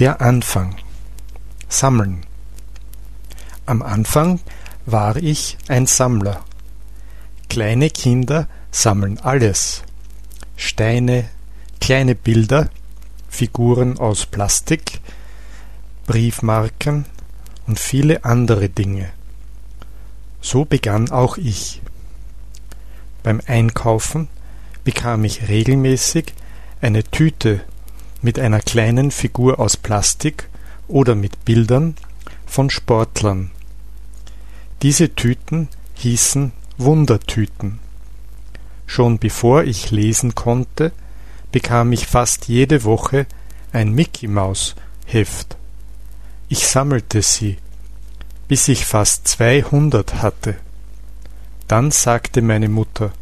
Der Anfang. Sammeln. Am Anfang war ich ein Sammler. Kleine Kinder sammeln alles. Steine, kleine Bilder, Figuren aus Plastik, Briefmarken und viele andere Dinge. So begann auch ich. Beim Einkaufen bekam ich regelmäßig eine Tüte mit einer kleinen Figur aus Plastik oder mit Bildern von Sportlern. Diese Tüten hießen Wundertüten. Schon bevor ich lesen konnte, bekam ich fast jede Woche ein Mickey Maus Heft. Ich sammelte sie, bis ich fast zweihundert hatte. Dann sagte meine Mutter,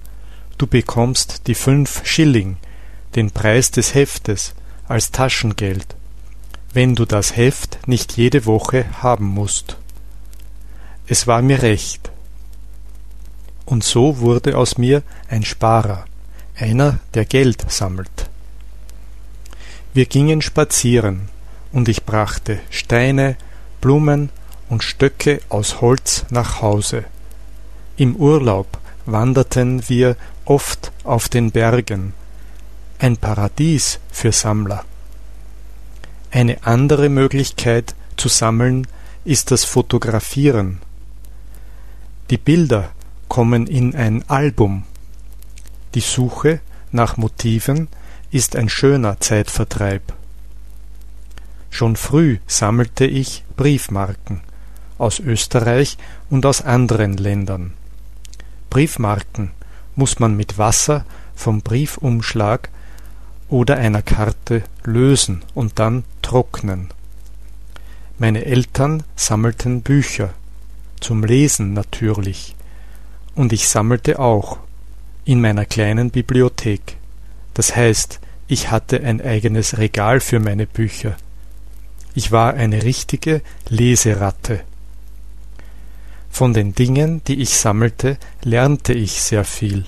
du bekommst die fünf Schilling, den Preis des Heftes, als Taschengeld, wenn du das Heft nicht jede Woche haben musst. Es war mir recht. Und so wurde aus mir ein Sparer, einer, der Geld sammelt. Wir gingen spazieren, und ich brachte Steine, Blumen und Stöcke aus Holz nach Hause. Im Urlaub wanderten wir oft auf den Bergen, ein Paradies für Sammler. Eine andere Möglichkeit zu sammeln ist das Fotografieren. Die Bilder kommen in ein Album. Die Suche nach Motiven ist ein schöner Zeitvertreib. Schon früh sammelte ich Briefmarken aus Österreich und aus anderen Ländern. Briefmarken muss man mit Wasser vom Briefumschlag oder einer Karte lösen und dann trocknen. Meine Eltern sammelten Bücher, zum Lesen natürlich, und ich sammelte auch in meiner kleinen Bibliothek. Das heißt, ich hatte ein eigenes Regal für meine Bücher. Ich war eine richtige Leseratte. Von den Dingen, die ich sammelte, lernte ich sehr viel.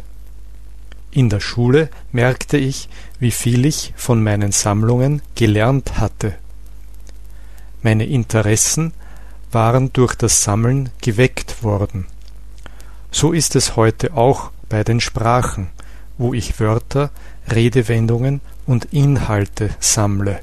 In der Schule merkte ich, wie viel ich von meinen Sammlungen gelernt hatte. Meine Interessen waren durch das Sammeln geweckt worden. So ist es heute auch bei den Sprachen, wo ich Wörter, Redewendungen und Inhalte sammle.